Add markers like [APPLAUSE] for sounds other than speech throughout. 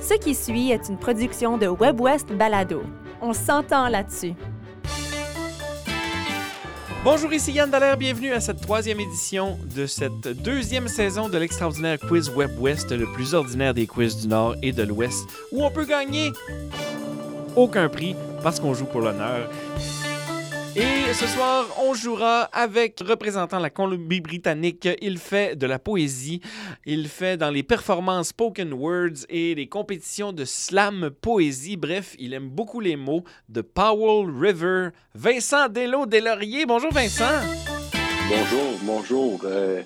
Ce qui suit est une production de WebWest Balado. On s'entend là-dessus. Bonjour, ici Yann Dallaire, bienvenue à cette troisième édition de cette deuxième saison de l'extraordinaire quiz Web West, le plus ordinaire des quiz du Nord et de l'Ouest, où on peut gagner aucun prix parce qu'on joue pour l'honneur. Et ce soir, on jouera avec représentant la Colombie-Britannique. Il fait de la poésie, il fait dans les performances spoken words et les compétitions de slam poésie. Bref, il aime beaucoup les mots de Powell River. Vincent Delo Delaurier. Bonjour Vincent. Bonjour, bonjour. Euh,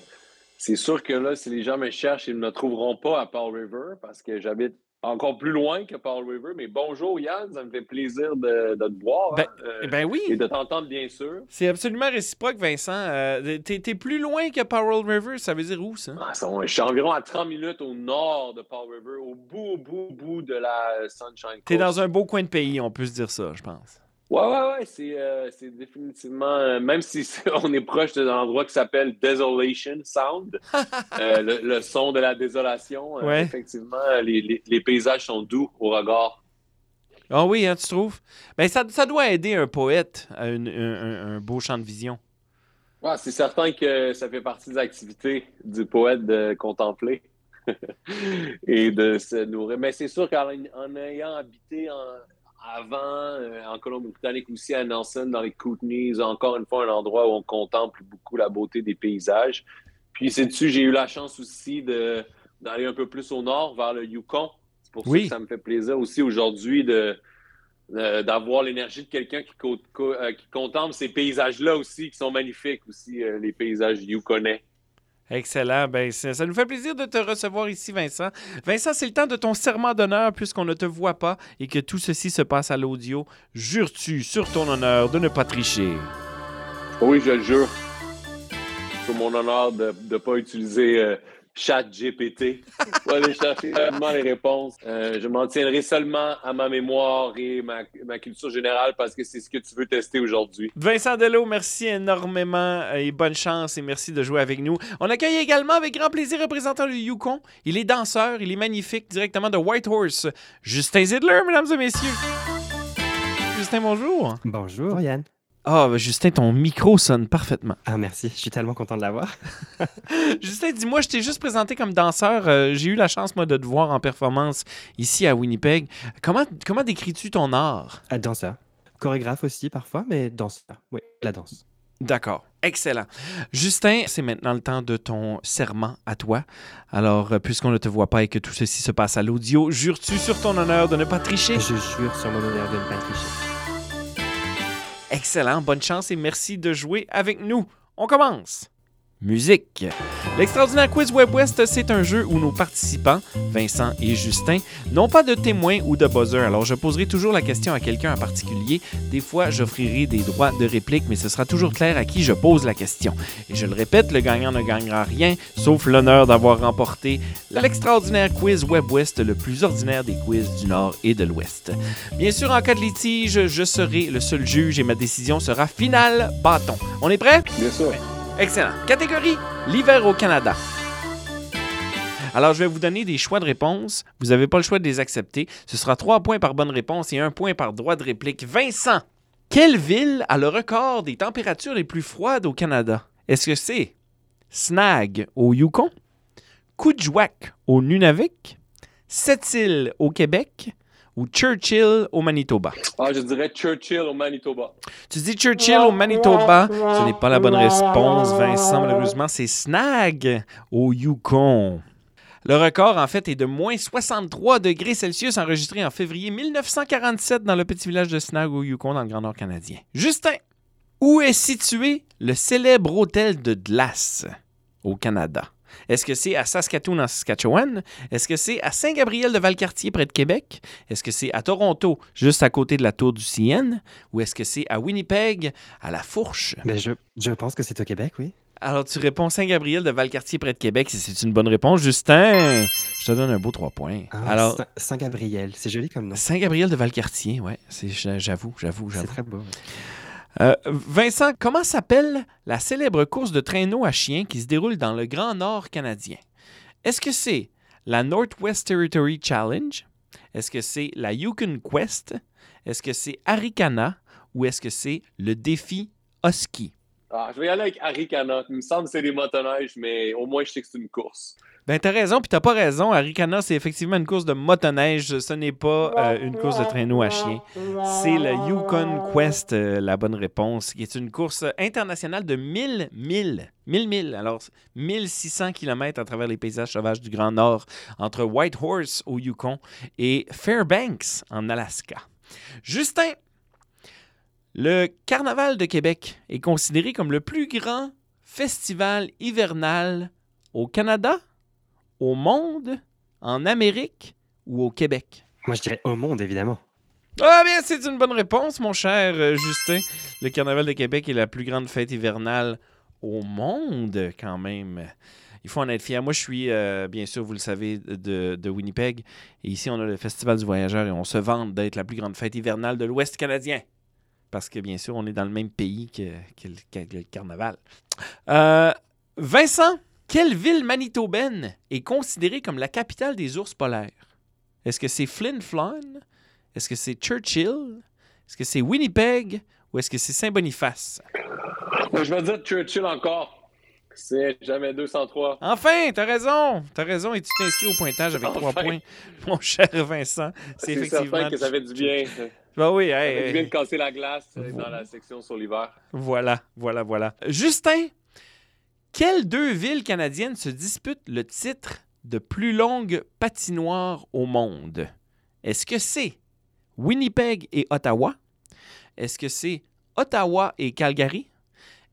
c'est sûr que là, si les gens me cherchent, ils ne me trouveront pas à Powell River parce que j'habite encore plus loin que Paul River. Mais bonjour Yann, ça me fait plaisir de, de te voir. Ben, hein, euh, ben oui. Et de t'entendre bien sûr. C'est absolument réciproque, Vincent. Euh, t'es, plus loin que Powell River, ça veut dire où, ça? Ah, ça, je suis environ à 30 minutes au nord de Powell River, au bout, au bout, au bout de la Sunshine Coast. T'es dans un beau coin de pays, on peut se dire ça, je pense. Ouais, ouais, ouais, c'est, euh, c'est définitivement, euh, même si c'est- [LAUGHS] on est proche d'un endroit qui s'appelle Desolation Sound, [LAUGHS] euh, le, le son de la désolation, euh, Ouais. effectivement, les, les- les paysages sont doux au regard. Ah oui, hein, tu trouves? Ben, ça, ça doit aider un poète à une- un, beau champ de vision. Ouais, c'est certain que ça fait partie des activités du poète de contempler [LAUGHS] et de se nourrir. Mais c'est sûr qu'en en ayant habité en- avant euh, en Colombie-Britannique aussi à Nelson, dans les Kootenays, encore une fois un endroit où on contemple beaucoup la beauté des paysages. Puis c'est dessus, j'ai eu la chance aussi de- d'aller un peu plus au nord, vers le Yukon. C'est pour Oui. ça que ça me fait plaisir aussi aujourd'hui de d'avoir l'énergie de quelqu'un qui, co- co- euh, qui contemple ces paysages-là aussi, qui sont magnifiques aussi, euh, les paysages yukonnais. Excellent. Ben, ça, nous fait plaisir de te recevoir ici, Vincent. Vincent, c'est le temps de ton serment d'honneur puisqu'on ne te voit pas et que tout ceci se passe à l'audio. Jures-tu sur ton honneur de ne pas tricher? Oui, je le jure. C'est mon honneur de ne pas utiliser euh, chat GPT pour aller chercher rapidement les réponses. Euh, je m'en tiendrai seulement à ma mémoire et ma, ma culture générale parce que c'est ce que tu veux tester aujourd'hui. Vincent Delot, merci énormément euh, et bonne chance et merci de jouer avec nous. On accueille également avec grand plaisir représentant le Yukon. Il est danseur, il est magnifique, directement de Whitehorse. Justin Zidler, mesdames et messieurs. Justin, bonjour. Bonjour Yann. Ah, ben, Justin, ton micro sonne parfaitement. Ah merci, je suis tellement content de l'avoir. [LAUGHS] Justin, dis-moi, je t'ai juste présenté comme danseur. Euh, J'ai eu la chance, moi, de te voir en performance ici à Winnipeg. Comment, comment décris-tu ton art? Ah, danseur. Chorégraphe aussi parfois, mais danseur. Oui, la danse. D'accord. Excellent. Justin, c'est maintenant le temps de ton serment à toi. Alors, euh, puisqu'on ne te voit pas et que tout ceci se passe à l'audio, jures-tu sur ton honneur de ne pas tricher? Je jure sur mon honneur de ne pas tricher. Excellent. Bonne chance et merci de jouer avec nous. On commence. Musique. L'extraordinaire quiz Web West, c'est un jeu où nos participants, Vincent et Justin, n'ont pas de témoin ou de buzzer. Alors, je poserai toujours la question à quelqu'un en particulier. Des fois, j'offrirai des droits de réplique, mais ce sera toujours clair à qui je pose la question. Et je le répète, le gagnant ne gagnera rien, sauf l'honneur d'avoir remporté l'extraordinaire quiz Web West, le plus ordinaire des quiz du Nord et de l'Ouest. Bien sûr, en cas de litige, je serai le seul juge et ma décision sera finale bâton. On est prêt? Bien sûr. Excellent. Catégorie l'hiver au Canada. Alors, je vais vous donner des choix de réponse. Vous n'avez pas le choix de les accepter. Ce sera trois points par bonne réponse et un point par droit de réplique. Vincent, quelle ville a le record des températures les plus froides au Canada? Est-ce que c'est Snag au Yukon, Kujwak au Nunavik, Sept-Îles au Québec ou Churchill au Manitoba? Ah, je dirais Churchill au Manitoba. Tu dis Churchill au Manitoba? Ce n'est pas la bonne réponse, Vincent. Malheureusement, c'est Snag au Yukon. Le record, en fait, est de moins 63 degrés Celsius enregistré en février 1947 dans le petit village de Snag au Yukon, dans le Grand Nord canadien. Justin, où est situé le célèbre hôtel de glace au Canada? Est-ce que c'est à Saskatoon, en Saskatchewan? Est-ce que c'est à Saint-Gabriel de Valcartier, près de Québec? Est-ce que c'est à Toronto, juste à côté de la tour du CN? Ou est-ce que c'est à Winnipeg, à la Fourche? Mais je, je pense que c'est au Québec, oui. Alors, tu réponds Saint-Gabriel de Valcartier, près de Québec. si C'est une bonne réponse. Justin, je te donne un beau trois points. Ah, Alors, Saint- Saint-Gabriel, c'est joli comme nom. Saint-Gabriel de Valcartier, ouais. c'est- J'avoue, j'avoue, C'est j'avoue. très beau. Euh, Vincent, comment s'appelle la célèbre course de traîneau à chiens qui se déroule dans le Grand Nord canadien? Est-ce que c'est la Northwest Territory Challenge? Est-ce que c'est la Yukon Quest? Est-ce que c'est Arikana? Ou est-ce que c'est le défi Husky? Ah, je vais y aller avec Arikana. Il me semble que c'est des motoneiges, mais au moins je sais que c'est une course. Ben, t'as raison, puis t'as pas raison. Arikana, c'est effectivement une course de motoneige. Ce n'est pas euh, une course de traîneau à chien. C'est le Yukon Quest, euh, la bonne réponse, qui est une course internationale de 1000 milles. 1000 milles, alors 1600 km à travers les paysages sauvages du Grand Nord, entre Whitehorse au Yukon et Fairbanks en Alaska. Justin, le Carnaval de Québec est considéré comme le plus grand festival hivernal au Canada, au monde, en Amérique ou au Québec? Moi, je dirais au monde, évidemment. Ah bien, c'est une bonne réponse, mon cher euh, Justin. Le Carnaval de Québec est la plus grande fête hivernale au monde, quand même. Il faut en être fier. Moi, je suis, euh, bien sûr, vous le savez, de, de Winnipeg. Et ici, on a le Festival du Voyageur et on se vante d'être la plus grande fête hivernale de l'Ouest canadien. Parce que, bien sûr, on est dans le même pays que, que le, que le Carnaval. Euh, Vincent, quelle ville manitobaine est considérée comme la capitale des ours polaires? Est-ce que c'est Flin Flon? Est-ce que c'est Churchill? Est-ce que c'est Winnipeg? Ou est-ce que c'est Saint-Boniface? Moi, je vais dire Churchill encore. C'est jamais 203. Enfin, t'as raison! T'as raison et tu t'inscris au pointage avec trois Enfin. points, mon cher Vincent. C'est C'est effectivement... certain que ça fait du bien. Ben oui, hey. de casser la glace euh, dans la section sur l'hiver. Voilà, voilà, voilà. Justin, quelles deux villes canadiennes se disputent le titre de plus longue patinoire au monde? Est-ce que c'est Winnipeg et Ottawa? Est-ce que c'est Ottawa et Calgary?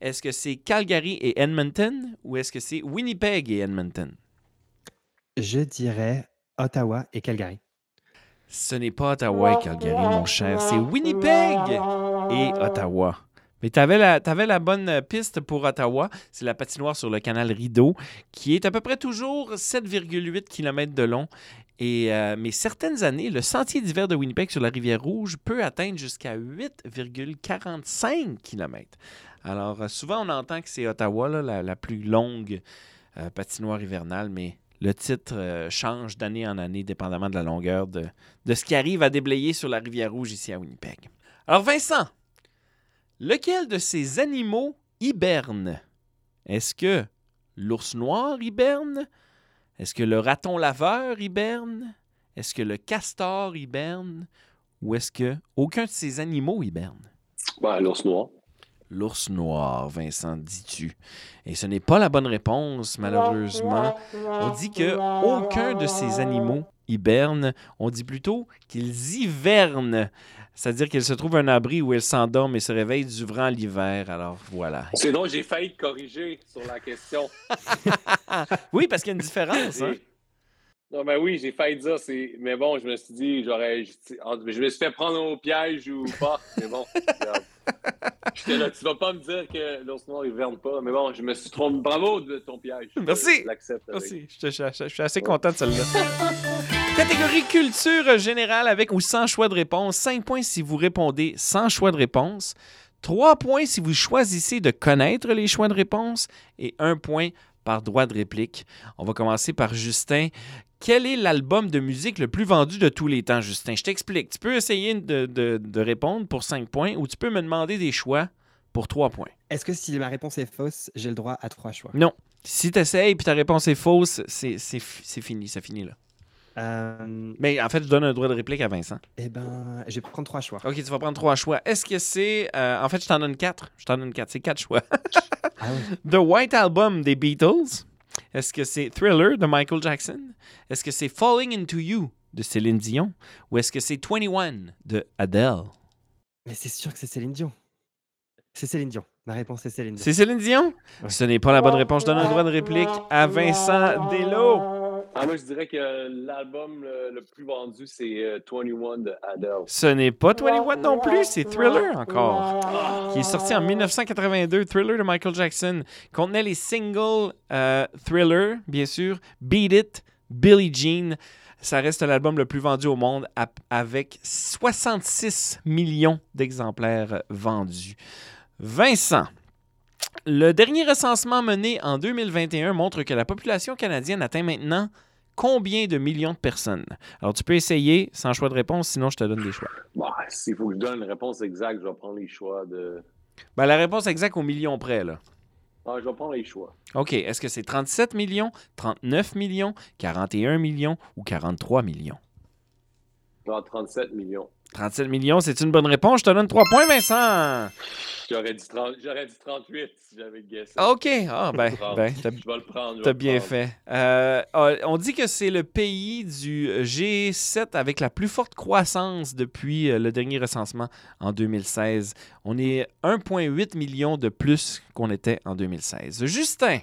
Est-ce que c'est Calgary et Edmonton? Ou est-ce que c'est Winnipeg et Edmonton? Je dirais Ottawa et Calgary. Ce n'est pas Ottawa et Calgary, mon cher. C'est Winnipeg et Ottawa. Mais tu avais, la, t'avais la bonne piste pour Ottawa. C'est la patinoire sur le canal Rideau, qui est à peu près toujours 7,8 km de long. Et, euh, mais certaines années, le sentier d'hiver de Winnipeg sur la rivière Rouge peut atteindre jusqu'à 8,45 km. Alors, euh, souvent, on entend que c'est Ottawa, là, la, la plus longue euh, patinoire hivernale, mais le titre euh, change d'année en année, dépendamment de la longueur de, ce qui arrive à déblayer sur la rivière Rouge ici à Winnipeg. Alors, Vincent, lequel de ces animaux hiberne? Est-ce que l'ours noir hiberne? Est-ce que le raton laveur hiberne? Est-ce que le castor hiberne? Ou est-ce que aucun de ces animaux hiberne? Ouais, l'ours noir. L'ours noir, Vincent, dis-tu? Et ce n'est pas la bonne réponse, malheureusement. On dit que aucun de ces animaux hiberne. On dit plutôt qu'ils hivernent. C'est-à-dire qu'ils se trouvent un abri où ils s'endorment et se réveillent durant l'hiver. Alors voilà. C'est donc j'ai failli te corriger sur la question. [LAUGHS] Oui, parce qu'il y a une différence. hein. Non, mais oui, j'ai failli dire, c'est... mais bon, je me suis dit, j'aurais. Je me suis fait prendre au piège ou pas. Mais bon, [LAUGHS] regarde. J'étais là, tu vas pas me dire que l'ours noir hiverne pas. Mais bon, je me suis trompé. Bravo de ton piège. Merci. Je l'accepte. avec- Merci, je, te- je- je- je suis assez content de celle-là. [LAUGHS] Catégorie culture générale avec ou sans choix de réponse. 5 points si vous répondez sans choix de réponse. 3 points si vous choisissez de connaître les choix de réponse. Et 1 point par droit de réplique. On va commencer par Justin. Quel est l'album de musique le plus vendu de tous les temps, Justin? Je t'explique. Tu peux essayer de, de- de répondre pour 5 points ou tu peux me demander des choix pour 3 points. Est-ce que si ma réponse est fausse, j'ai le droit à trois choix? Non. Si tu essayes et ta réponse est fausse, c'est fini. Ça finit là. Euh, Mais en fait, je donne un droit de réplique à Vincent. Eh ben, je vais prendre trois choix. OK, tu vas prendre trois choix. Est-ce que c'est. euh, en fait, je t'en donne quatre. Je t'en donne quatre. C'est quatre choix. Ah oui. [LAUGHS] The White Album des Beatles. Est-ce que c'est Thriller de Michael Jackson? Est-ce que c'est Falling Into You de Céline Dion? Ou est-ce que c'est 21 de Adele? Mais c'est sûr que c'est Céline Dion. C'est Céline Dion. Ma réponse est Céline Dion. C'est Céline Dion? Ouais. Ce n'est pas la bonne réponse. Je donne un droit de réplique à Vincent Delo. Ah, moi, je dirais que l'album le, le plus vendu, c'est euh, 21 de Adele. Ce n'est pas 21 non plus, c'est Thriller encore. qui est sorti en 1982, Thriller de Michael Jackson, contenait les singles euh, Thriller, bien sûr, Beat It, Billie Jean. Ça reste l'album le plus vendu au monde avec 66 millions d'exemplaires vendus. Vincent, le dernier recensement mené en 2021 montre que la population canadienne atteint maintenant combien de millions de personnes? Alors, tu peux essayer sans choix de réponse, sinon je te donne des choix. Bah, S'il faut que je donne une réponse exacte, je vais prendre les choix de. Ben, la réponse exacte au million près, là. Ah, je vais prendre les choix. OK. Est-ce que c'est 37 millions, 39 millions, 41 millions ou 43 millions? Genre 37 millions. 37 millions, c'est une bonne réponse. Je te donne 3 points, Vincent. J'aurais dit, 30 j'aurais dit 38 si j'avais guessé. OK. Ah, ben, [LAUGHS] ben t'as je vais le prendre. T'as bien prendre. fait. Euh, ah, on dit que c'est le pays du G7 avec la plus forte croissance depuis euh, le dernier recensement en 2016. On est 1,8 million de plus qu'on était en 2016. Justin,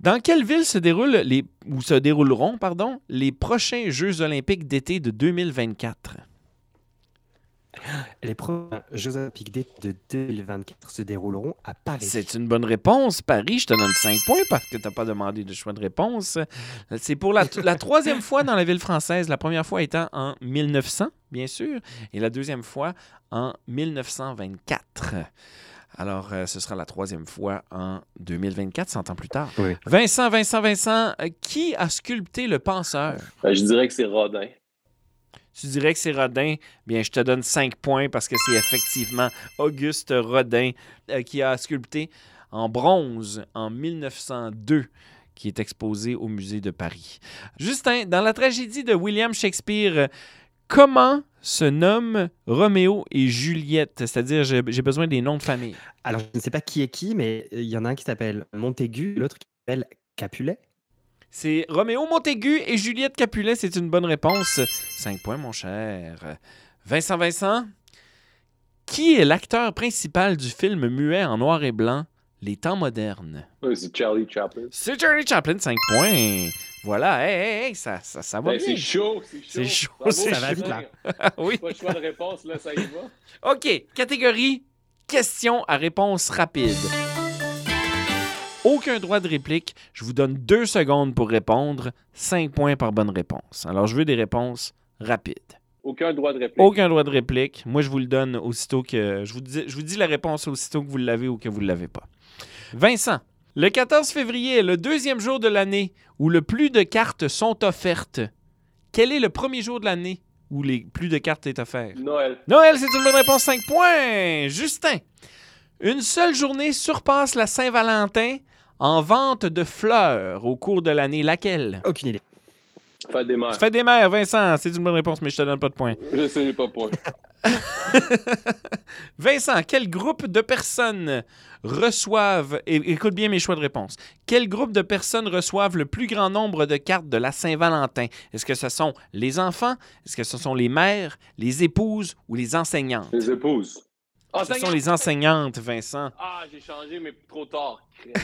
dans quelle ville se déroulent les ou se dérouleront pardon les prochains Jeux olympiques d'été de 2024 Les premiers Jeux Olympiques d'été de 2024 se dérouleront à Paris. C'est une bonne réponse. Paris, je te donne 5 points parce que tu n'as pas demandé de choix de réponse. C'est pour la, la troisième fois dans la ville française, la première fois étant en 1900, bien sûr, et la deuxième fois en 1924. Alors, euh, ce sera la troisième fois en 2024, 100 ans plus tard. Oui. Vincent, Vincent, Vincent, qui a sculpté le penseur? Euh, je dirais que c'est Rodin. Tu dirais que c'est Rodin? Bien, je te donne 5 points parce que c'est effectivement Auguste Rodin euh, qui a sculpté en bronze en 1902 qui est exposé au musée de Paris. Justin, dans la tragédie de William Shakespeare, euh, comment se nomment Roméo et Juliette? C'est-à-dire, j'ai j'ai besoin des noms de famille. Alors, je ne sais pas qui est qui, mais il y en a un qui s'appelle Montaigu, l'autre qui s'appelle Capulet. C'est Roméo Montaigu et Juliette Capulet. C'est une bonne réponse. 5 points, mon cher. Vincent Vincent, qui est l'acteur principal du film muet en noir et blanc Les temps modernes? Ouais, c'est Charlie Chaplin. C'est Charlie Chaplin, 5 points. Voilà, hey, hey, hey, ça, ça, ça va Ben, bien. c'est chaud, c'est chaud. C'est chaud, Ça va vite, là. [LAUGHS] Oui. Pas de choix de réponse, là, ça y va. OK, catégorie question à réponse rapide. Aucun droit de réplique. Je vous donne deux secondes pour répondre. 5 points par bonne réponse. Alors, je veux des réponses rapides. Aucun droit de réplique. Aucun droit de réplique. Moi, je vous le donne aussitôt que. Je vous dis, je vous dis la réponse aussitôt que vous l'avez ou que vous ne l'avez pas. Vincent, le 14 février est le deuxième jour de l'année où le plus de cartes sont offertes. Quel est le premier jour de l'année où les plus de cartes est offert? Noël. Noël, c'est une bonne réponse, 5 points. Justin, une seule journée surpasse la Saint-Valentin en vente de fleurs au cours de l'année. Laquelle? Aucune idée. Fête des mères. Fête des mères, Vincent, c'est une bonne réponse, mais je te donne pas de points. Je sais pas point. [LAUGHS] Vincent, quel groupe de personnes reçoivent, et écoute bien mes choix de réponse, quel groupe de personnes reçoivent le plus grand nombre de cartes de la Saint-Valentin? Est-ce que ce sont les enfants, est-ce que ce sont les mères, les épouses ou les enseignantes? Les épouses. Ah, Ce sont les enseignantes, Vincent. Ah, j'ai changé, mais trop tard. [LAUGHS]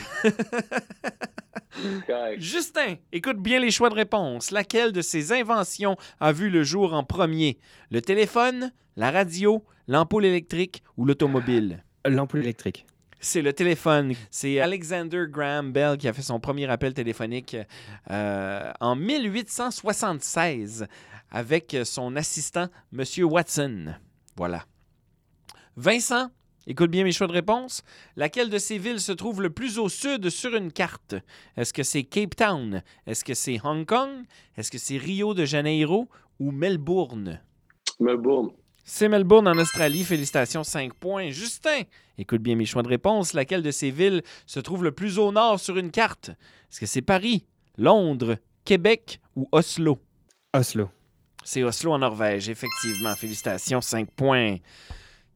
Justin, écoute bien les choix de réponse. Laquelle de ces inventions a vu le jour en premier? Le téléphone, la radio, l'ampoule électrique ou l'automobile? L'ampoule électrique. C'est le téléphone. C'est Alexander Graham Bell qui a fait son premier appel téléphonique euh, en 1876 avec son assistant, M. Watson. Voilà. Vincent, écoute bien mes choix de réponse. Laquelle de ces villes se trouve le plus au sud sur une carte? Est-ce que c'est Cape Town? Est-ce que c'est Hong Kong? Est-ce que c'est Rio de Janeiro ou Melbourne? Melbourne. C'est Melbourne en Australie. Félicitations, 5 points. Justin, écoute bien mes choix de réponse. Laquelle de ces villes se trouve le plus au nord sur une carte? Est-ce que c'est Paris, Londres, Québec ou Oslo? Oslo. C'est Oslo en Norvège, effectivement. Félicitations, 5 points.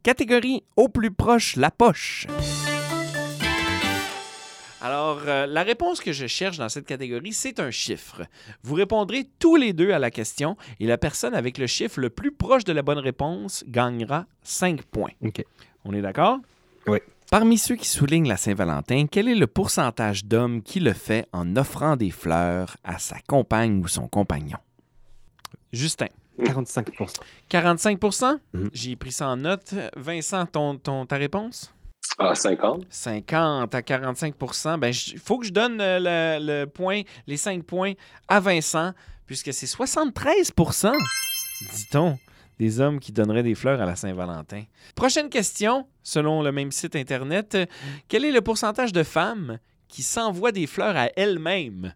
Catégorie au plus proche, la poche. Alors, euh, la réponse que je cherche dans cette catégorie, c'est un chiffre. Vous répondrez tous les deux à la question et la personne avec le chiffre le plus proche de la bonne réponse gagnera 5 points. OK. On est d'accord? Oui. Parmi ceux qui soulignent la Saint-Valentin, quel est le pourcentage d'hommes qui le fait en offrant des fleurs à sa compagne ou son compagnon? Justin. 45% 45 Mhm. J'ai pris ça en note. Vincent, ton, ton- ta réponse? Ah, 50. 50 à 45% Ben, il faut que je donne euh, le, le point, les 5 points à Vincent, puisque c'est 73% dit-on, des hommes qui donneraient des fleurs à la Saint-Valentin. Prochaine question, selon le même site Internet. Quel est le pourcentage de femmes qui s'envoient des fleurs à elles-mêmes?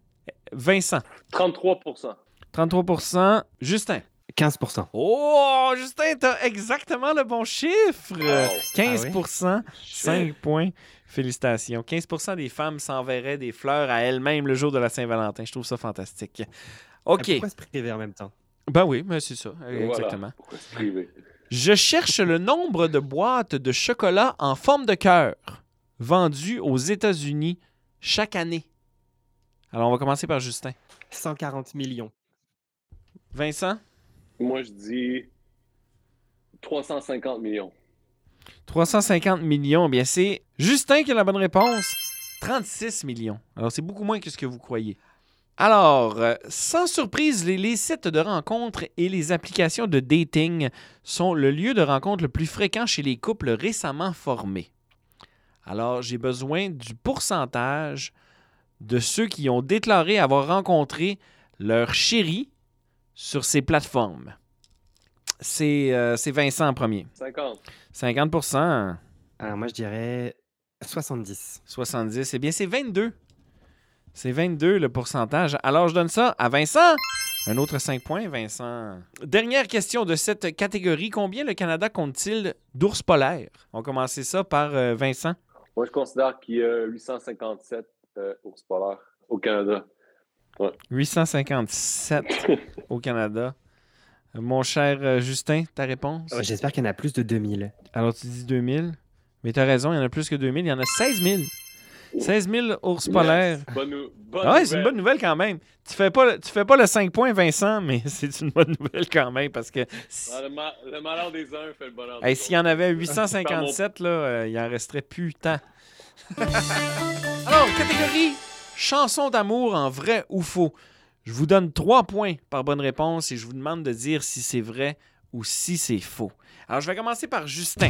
Vincent. 33% 33% Justin. 15 Oh, Justin, t'as exactement le bon chiffre. Wow. 15 Ah 5 points. Félicitations. 15% des femmes s'enverraient des fleurs à elles-mêmes le jour de la Saint-Valentin. Je trouve ça fantastique. OK. Pourquoi se priver en même temps? Ben oui, mais c'est ça. Voilà. Exactement. Pourquoi se priver? Je cherche le nombre de boîtes de chocolat en forme de cœur vendues aux États-Unis chaque année. Alors, on va commencer par Justin. 140 millions. Vincent, Moi, je dis 350 millions. 350 millions. Eh Bien, c'est Justin qui a la bonne réponse. 36 millions. Alors, c'est beaucoup moins que ce que vous croyez. Alors, euh, sans surprise, les, les sites de rencontres et les applications de dating sont le lieu de rencontre le plus fréquent chez les couples récemment formés. Alors, j'ai besoin du pourcentage de ceux qui ont déclaré avoir rencontré leur chéri sur ces plateformes. C'est euh, c'est Vincent en premier. 50. 50% Alors moi je dirais 70. 70. Eh bien, c'est 22. C'est 22 le pourcentage. Alors, je donne ça à Vincent. Un autre 5 points, Vincent. Dernière question de cette catégorie. Combien le Canada compte-t-il d'ours polaires? On va commencer ça par euh, Vincent. Moi, je considère qu'il y a 857 euh, ours polaires au Canada. 857 [LAUGHS] au Canada. Mon cher euh, Justin, ta réponse? Oh, J'espère qu'il y en a plus de 2000. Alors, tu dis 2000. Mais tu as raison, il y en a plus que 2000. Il y en a 16 000. 16 000 ours polaires. Bonne, nou- bonne Ah ouais, c'est une bonne nouvelle quand même. Tu fais pas, le- tu fais pas le 5 points, Vincent, mais [LAUGHS] c'est une bonne nouvelle quand même parce que si- Ah, le, ma- le malheur des uns fait le bonheur hey, des s'il y en avait [LAUGHS] 857, là, euh, il en resterait plus tant. Alors, catégorie chanson d'amour en vrai ou faux. Je vous donne 3 points par bonne réponse et je vous demande de dire si c'est vrai ou si c'est faux. Alors, je vais commencer par Justin.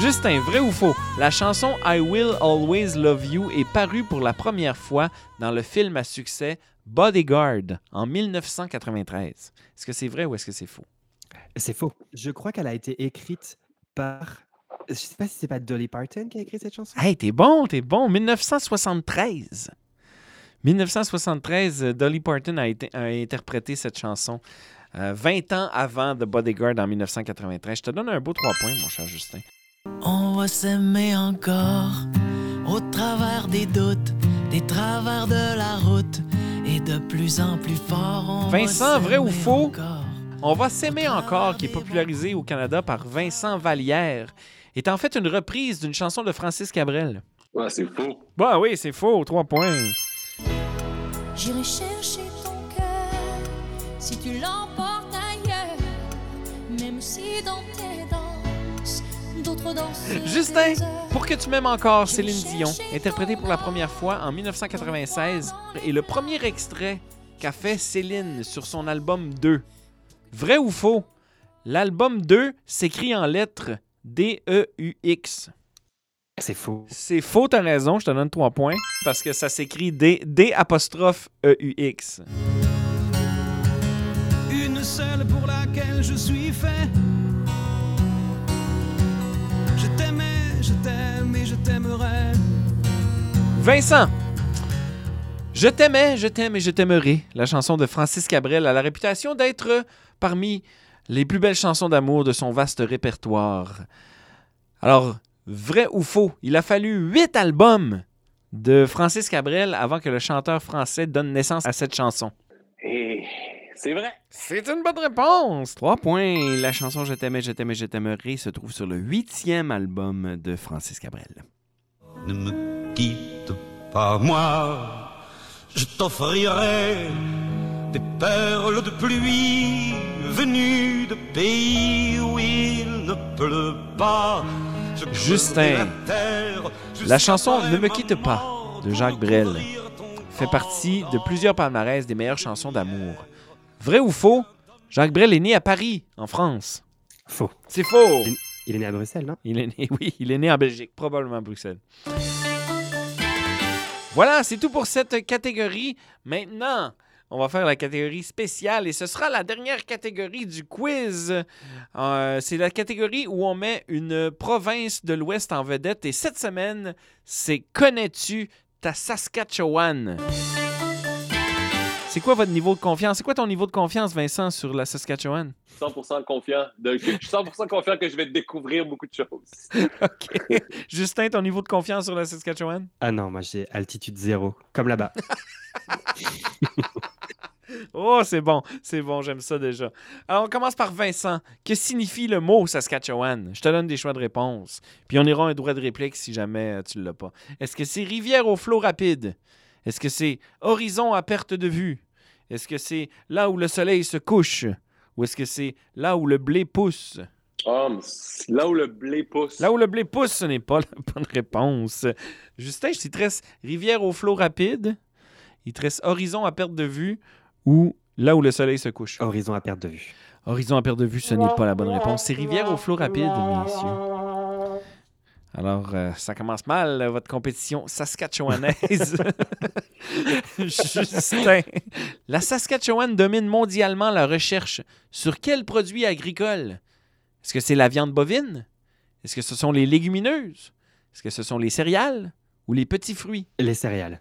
Justin, vrai ou faux? La chanson I Will Always Love You est parue pour la première fois dans le film à succès Bodyguard en 1993. Est-ce que c'est vrai ou est-ce que c'est faux? C'est faux. Je crois qu'elle a été écrite par... Je sais pas si c'est pas Dolly Parton qui a écrit cette chanson. Hey, t'es bon, t'es bon. 1973. 1973, euh, Dolly Parton a, été- a interprété cette chanson euh, 20 ans avant The Bodyguard en 1993. Je te donne un beau 3 points, mon cher Justin. On va s'aimer encore au travers des doutes, des travers de la route et de plus en plus fort. On va Vincent, vrai ou faux? encore. On va s'aimer encore, qui est popularisé au Canada par Vincent Vallière, est en fait une reprise d'une chanson de Francis Cabrel. Ouais, c'est faux. Bah oui, c'est faux, 3 points. J'irai chercher ton cœur si tu l'emportes ailleurs, même si dans tes danses, d'autres dansent. Justin, Pour que tu m'aimes encore, Céline Dion, interprétée pour la première fois en 1996, et le premier extrait qu'a fait Céline sur son album 2. Vrai ou faux? L'album 2 s'écrit en lettres D-E-U-X. C'est faux. C'est faux, t'as raison, je te donne 3 points, parce que ça s'écrit D- D-apostrophe E-U-X. Une seule pour laquelle je suis fait. Je t'aimais, je t'aime et je t'aimerai. Vincent! Je t'aimais, je t'aime et je t'aimerai. La chanson de Francis Cabrel a la réputation d'être parmi les plus belles chansons d'amour de son vaste répertoire. Alors, vrai ou faux, il a fallu huit albums de Francis Cabrel avant que le chanteur français donne naissance à cette chanson. Et c'est vrai. C'est une bonne réponse! Trois points. La chanson Je t'aimais, je t'aimais, je t'aimerai se trouve sur le huitième album de Francis Cabrel. Ne me quitte pas, moi. Je t'offrirai des perles de pluie venues de pays où il ne pleut pas. Je Justin, la terre La chanson Ne me quitte pas de Jacques Brel fait partie de plusieurs palmarès des meilleures chansons d'amour. Vrai ou faux? Jacques Brel est né à Paris, en France. Faux. C'est faux! Il est né à Bruxelles, non? Il est né, [LAUGHS] oui, il est né en Belgique, probablement à Bruxelles. Voilà, c'est tout pour cette catégorie. Maintenant, On va faire la catégorie spéciale et ce sera la dernière catégorie du quiz. Euh, c'est la catégorie où on met une province de l'Ouest en vedette et cette semaine, c'est Connais-tu ta Saskatchewan? C'est quoi votre niveau de confiance? C'est quoi ton niveau de confiance, Vincent, sur la Saskatchewan? 100% confiant. De, je suis 100% confiant que je vais découvrir beaucoup de choses. [LAUGHS] OK. [LAUGHS] Justin, ton niveau de confiance sur la Saskatchewan? Ah non, moi j'ai altitude zéro, comme là-bas. [LAUGHS] Oh, c'est bon, c'est bon, j'aime ça déjà. Alors, on commence par Vincent. Que signifie le mot Saskatchewan? Je te donne des choix de réponse. Puis on ira un droit de réplique si jamais euh, tu ne l'as pas. Est-ce que c'est rivière au flot rapide? Est-ce que c'est horizon à perte de vue? Est-ce que c'est là où le soleil se couche? Ou est-ce que c'est là où le blé pousse? Ah, là où le blé pousse. Là où le blé pousse, ce n'est pas la [LAUGHS] bonne réponse. Justin, il te reste rivière au flot rapide, il te reste horizon à perte de vue ou là où le soleil se couche? Horizon à perte de vue. Horizon à perte de vue, ce n'est pas la bonne réponse. C'est rivière au flot rapide, messieurs. Alors, euh, ça commence mal, euh, votre compétition saskatchewanaise. [LAUGHS] Justin, la Saskatchewan domine mondialement la recherche sur quels produits agricoles? Est-ce que c'est la viande bovine? Est-ce que ce sont les légumineuses? Est-ce que ce sont les céréales ou les petits fruits? Les céréales.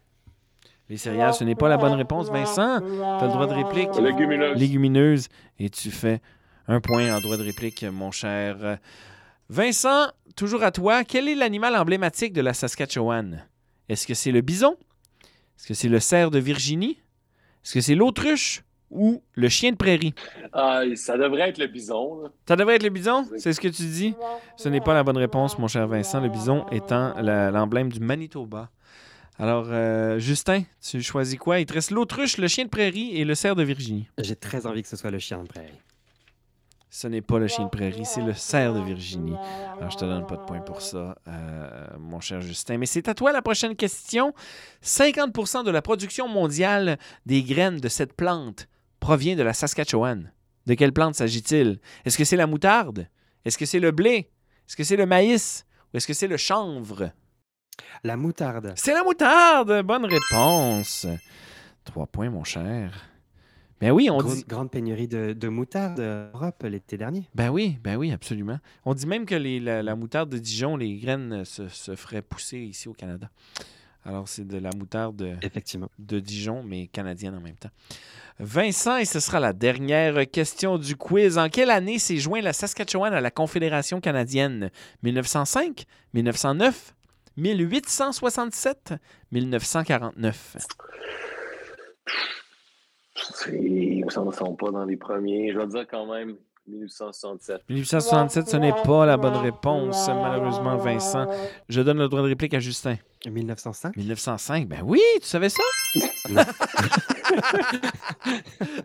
Les céréales, ce n'est pas la bonne réponse. Vincent, tu as le droit de réplique. Légumineuse. Légumineuse. Et tu fais un point en droit de réplique, mon cher. Vincent, toujours à toi. Quel est l'animal emblématique de la Saskatchewan? Est-ce que c'est le bison? Est-ce que c'est le cerf de Virginie? Est-ce que c'est l'autruche ou le chien de prairie? Ah, ça devrait être le bison. là. Ça devrait être le bison? C'est ce que tu dis? Ce n'est pas la bonne réponse, mon cher Vincent. Le bison étant l'emblème du Manitoba. Alors, euh, Justin, tu choisis quoi? Il te reste l'autruche, le chien de prairie et le cerf de Virginie. J'ai très envie que ce soit le chien de prairie. Ce n'est pas le chien de prairie, c'est le cerf de Virginie. Alors, je te donne pas de point pour ça, euh, mon cher Justin. Mais c'est à toi la prochaine question. 50% de la production mondiale des graines de cette plante provient de la Saskatchewan. De quelle plante s'agit-il? Est-ce que c'est la moutarde? Est-ce que c'est le blé? Est-ce que c'est le maïs? Ou est-ce que c'est le chanvre? La moutarde. C'est la moutarde! Bonne réponse. Trois points, mon cher. Ben oui, on Grande, dit... grande pénurie de, de moutarde en Europe l'été dernier. Ben oui, ben oui, absolument. On dit même que les- la, la moutarde de Dijon, les graines euh, se, se feraient pousser ici au Canada. Alors, c'est de la moutarde de, Effectivement. de Dijon, mais canadienne en même temps. Vincent, et ce sera la dernière question du quiz. En quelle année s'est joint la Saskatchewan à la Confédération canadienne? 1905, 1909, 1867, 1949. C'est- Ils ne sont pas dans les premiers. Je vais dire quand même 1867. 1867, ce n'est pas la bonne réponse, malheureusement, Vincent. Je donne le droit de réplique à Justin. 1905. 1905, ben oui, tu savais ça? [LAUGHS]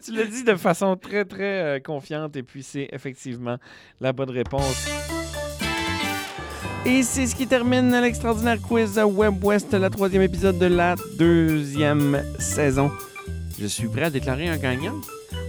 tu l'as dit de façon très, très euh, confiante et puis c'est effectivement la bonne réponse. Et c'est ce qui termine l'extraordinaire quiz Web West, la troisième épisode de la deuxième saison. Je suis prêt à déclarer un gagnant.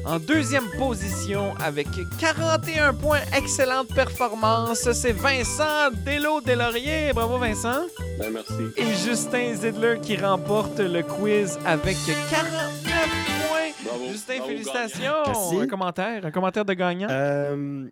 En deuxième position, avec 41 points, excellente performance, c'est Vincent Delo Delaurier. Bravo Vincent. Ben, merci. Et Justin Zidler qui remporte le quiz avec 49 points. Bravo. Justin, Bravo, félicitations. Merci. Un commentaire, un commentaire de gagnant? Euh,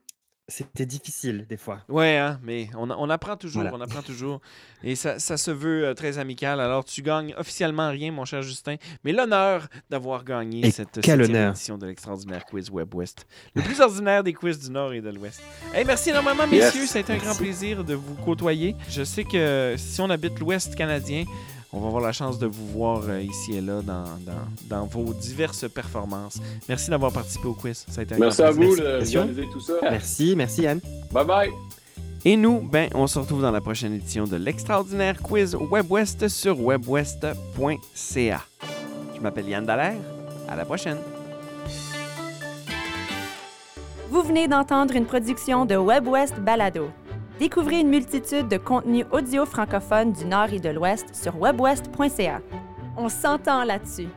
C'était difficile des fois. Ouais, hein, mais on, on apprend toujours, Voilà. on apprend toujours. Et ça, ça se veut euh, très amical. Alors, tu gagnes officiellement rien, mon cher Justin, mais l'honneur d'avoir gagné Et cette quel édition de l'extraordinaire quiz Web West. Le plus ordinaire des quiz du Nord et de l'Ouest. Hey, merci énormément, messieurs. Yes. Ça a été un grand plaisir de vous côtoyer. Je sais que si on habite l'Ouest canadien, on va avoir la chance de vous voir euh, ici et là dans, dans, dans vos diverses performances. Merci d'avoir participé au quiz. Ça a été un Merci à vous de tout ça. Merci, merci Anne. Bye bye. Et nous, ben, on se retrouve dans la prochaine édition de l'extraordinaire quiz WebWest sur webwest.ca. Je m'appelle Yann Dallaire. À la prochaine. Vous venez d'entendre une production de WebWest Balado. Découvrez une multitude de contenus audio francophones du Nord et de l'Ouest sur webwest.ca. On s'entend là-dessus.